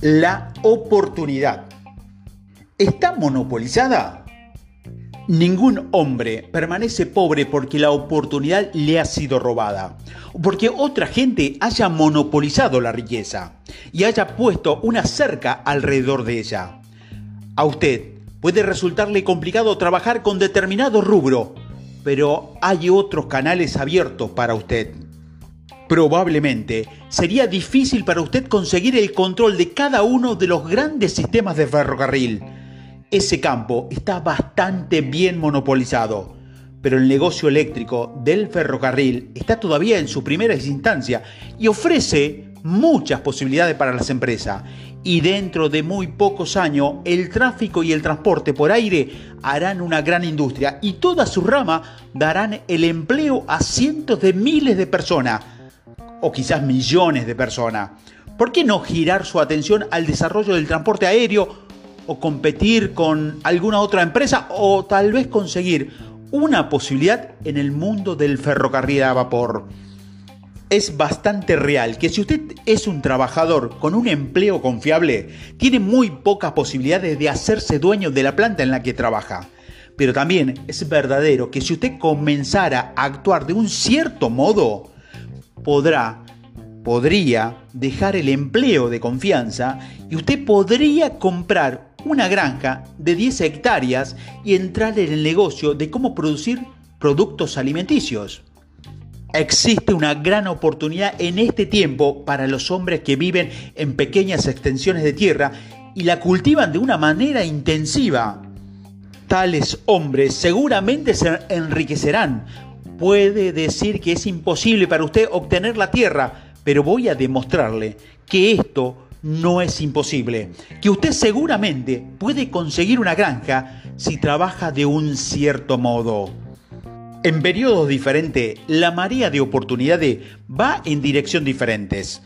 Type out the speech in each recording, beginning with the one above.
La oportunidad. ¿Está monopolizada? Ningún hombre permanece pobre porque la oportunidad le ha sido robada, o porque otra gente haya monopolizado la riqueza y haya puesto una cerca alrededor de ella. A usted puede resultarle complicado trabajar con determinado rubro, pero hay otros canales abiertos para usted. Probablemente sería difícil para usted conseguir el control de cada uno de los grandes sistemas de ferrocarril ese campo está bastante bien monopolizado, pero el negocio eléctrico del ferrocarril está todavía en su primera instancia y ofrece muchas posibilidades para las empresas. Y dentro de muy pocos años, el tráfico y el transporte por aire harán una gran industria y toda su rama darán el empleo a cientos de miles de personas, o quizás millones de personas. ¿Por qué no girar su atención al desarrollo del transporte aéreo o competir con alguna otra empresa o tal vez conseguir una posibilidad en el mundo del ferrocarril a vapor. Es bastante real que si usted es un trabajador con un empleo confiable, tiene muy pocas posibilidades de hacerse dueño de la planta en la que trabaja. Pero también es verdadero que si usted comenzara a actuar de un cierto modo, podrá podría dejar el empleo de confianza y usted podría comprar una granja de 10 hectáreas y entrar en el negocio de cómo producir productos alimenticios. Existe una gran oportunidad en este tiempo para los hombres que viven en pequeñas extensiones de tierra y la cultivan de una manera intensiva. Tales hombres seguramente se enriquecerán. Puede decir que es imposible para usted obtener la tierra, pero voy a demostrarle que esto no es imposible, que usted seguramente puede conseguir una granja si trabaja de un cierto modo. En periodos diferentes, la marea de oportunidades va en dirección diferentes,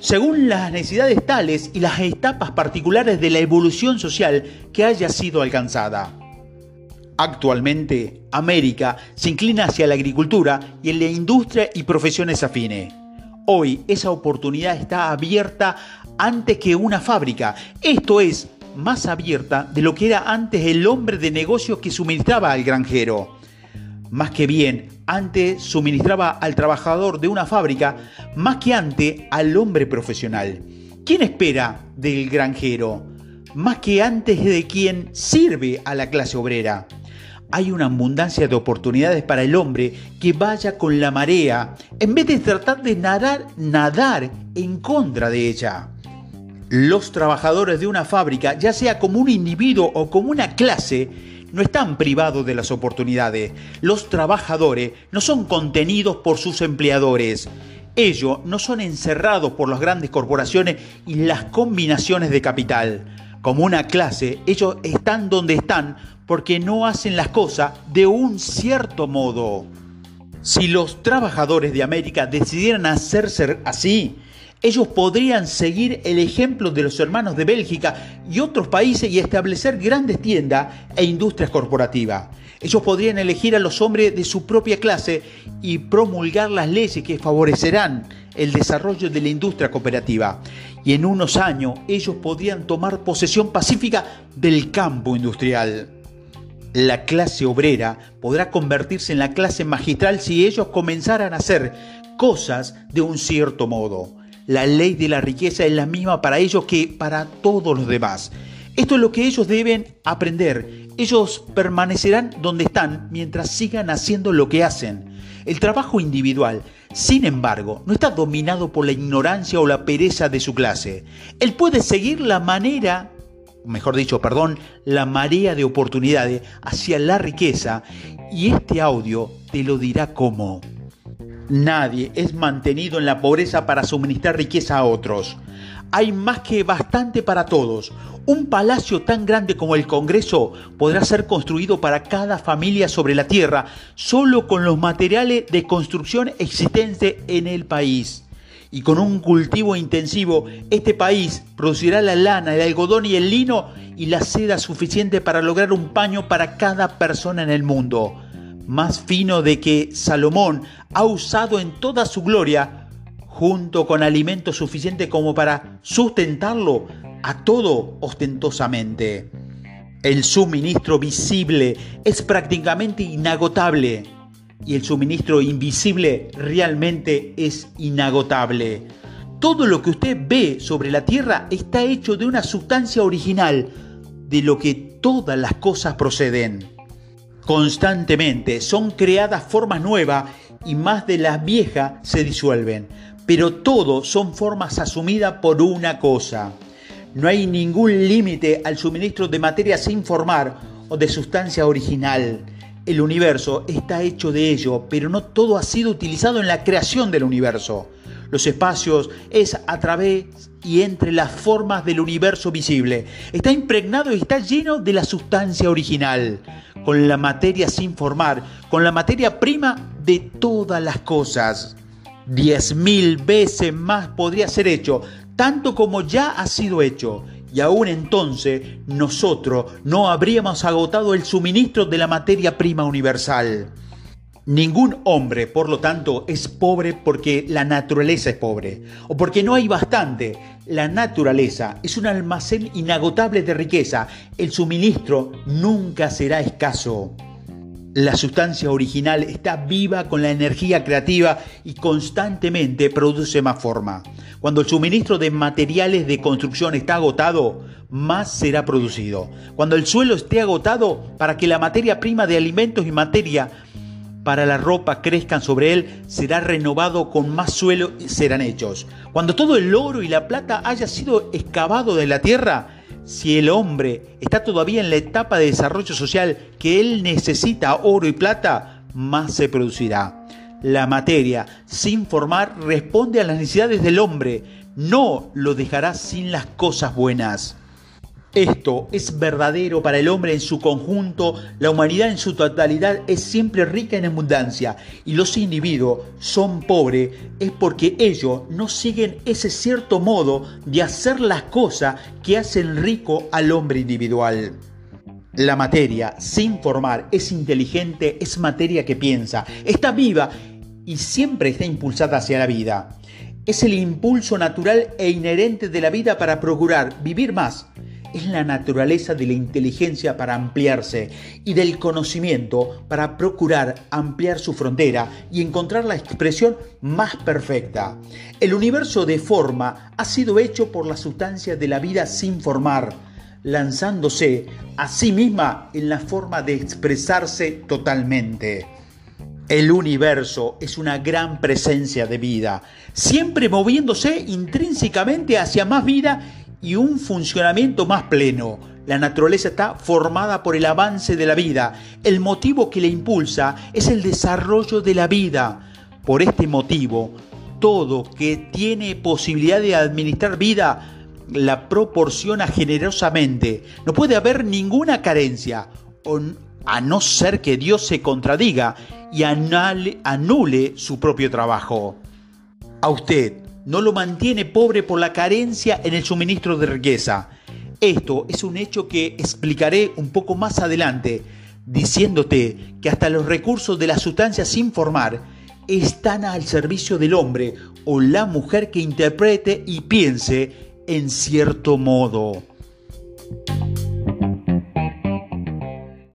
según las necesidades tales y las etapas particulares de la evolución social que haya sido alcanzada. Actualmente, América se inclina hacia la agricultura y en la industria y profesiones afines. Hoy esa oportunidad está abierta antes que una fábrica. Esto es más abierta de lo que era antes el hombre de negocio que suministraba al granjero. Más que bien, antes suministraba al trabajador de una fábrica, más que antes al hombre profesional. ¿Quién espera del granjero? Más que antes de quien sirve a la clase obrera hay una abundancia de oportunidades para el hombre que vaya con la marea en vez de tratar de nadar, nadar en contra de ella. Los trabajadores de una fábrica, ya sea como un individuo o como una clase, no están privados de las oportunidades. Los trabajadores no son contenidos por sus empleadores. Ellos no son encerrados por las grandes corporaciones y las combinaciones de capital. Como una clase, ellos están donde están porque no hacen las cosas de un cierto modo. Si los trabajadores de América decidieran hacerse así, ellos podrían seguir el ejemplo de los hermanos de Bélgica y otros países y establecer grandes tiendas e industrias corporativas. Ellos podrían elegir a los hombres de su propia clase y promulgar las leyes que favorecerán el desarrollo de la industria cooperativa. Y en unos años ellos podrían tomar posesión pacífica del campo industrial la clase obrera podrá convertirse en la clase magistral si ellos comenzaran a hacer cosas de un cierto modo. La ley de la riqueza es la misma para ellos que para todos los demás. Esto es lo que ellos deben aprender. Ellos permanecerán donde están mientras sigan haciendo lo que hacen. El trabajo individual, sin embargo, no está dominado por la ignorancia o la pereza de su clase. Él puede seguir la manera mejor dicho, perdón, la marea de oportunidades hacia la riqueza y este audio te lo dirá cómo. Nadie es mantenido en la pobreza para suministrar riqueza a otros. Hay más que bastante para todos. Un palacio tan grande como el Congreso podrá ser construido para cada familia sobre la tierra solo con los materiales de construcción existentes en el país y con un cultivo intensivo, este país producirá la lana, el algodón y el lino y la seda suficiente para lograr un paño para cada persona en el mundo, más fino de que Salomón ha usado en toda su gloria, junto con alimento suficiente como para sustentarlo a todo ostentosamente. El suministro visible es prácticamente inagotable y el suministro invisible realmente es inagotable. Todo lo que usted ve sobre la Tierra está hecho de una sustancia original, de lo que todas las cosas proceden. Constantemente son creadas formas nuevas y más de las viejas se disuelven, pero todo son formas asumidas por una cosa. No hay ningún límite al suministro de materia sin formar o de sustancia original. El universo está hecho de ello, pero no todo ha sido utilizado en la creación del universo. Los espacios es a través y entre las formas del universo visible. Está impregnado y está lleno de la sustancia original, con la materia sin formar, con la materia prima de todas las cosas. Diez mil veces más podría ser hecho, tanto como ya ha sido hecho. Y aún entonces nosotros no habríamos agotado el suministro de la materia prima universal. Ningún hombre, por lo tanto, es pobre porque la naturaleza es pobre o porque no hay bastante. La naturaleza es un almacén inagotable de riqueza. El suministro nunca será escaso. La sustancia original está viva con la energía creativa y constantemente produce más forma. Cuando el suministro de materiales de construcción está agotado, más será producido. Cuando el suelo esté agotado, para que la materia prima de alimentos y materia para la ropa crezcan sobre él, será renovado con más suelo y serán hechos. Cuando todo el oro y la plata haya sido excavado de la tierra, si el hombre está todavía en la etapa de desarrollo social que él necesita oro y plata, más se producirá. La materia, sin formar, responde a las necesidades del hombre, no lo dejará sin las cosas buenas. Esto es verdadero para el hombre en su conjunto, la humanidad en su totalidad es siempre rica en abundancia y los individuos son pobres es porque ellos no siguen ese cierto modo de hacer las cosas que hacen rico al hombre individual. La materia, sin formar, es inteligente, es materia que piensa, está viva y siempre está impulsada hacia la vida. Es el impulso natural e inherente de la vida para procurar vivir más es la naturaleza de la inteligencia para ampliarse y del conocimiento para procurar ampliar su frontera y encontrar la expresión más perfecta. El universo de forma ha sido hecho por la sustancia de la vida sin formar, lanzándose a sí misma en la forma de expresarse totalmente. El universo es una gran presencia de vida, siempre moviéndose intrínsecamente hacia más vida y un funcionamiento más pleno. La naturaleza está formada por el avance de la vida. El motivo que la impulsa es el desarrollo de la vida. Por este motivo, todo que tiene posibilidad de administrar vida la proporciona generosamente. No puede haber ninguna carencia, a no ser que Dios se contradiga y anule su propio trabajo. A usted, no lo mantiene pobre por la carencia en el suministro de riqueza. Esto es un hecho que explicaré un poco más adelante, diciéndote que hasta los recursos de la sustancia sin formar están al servicio del hombre o la mujer que interprete y piense en cierto modo.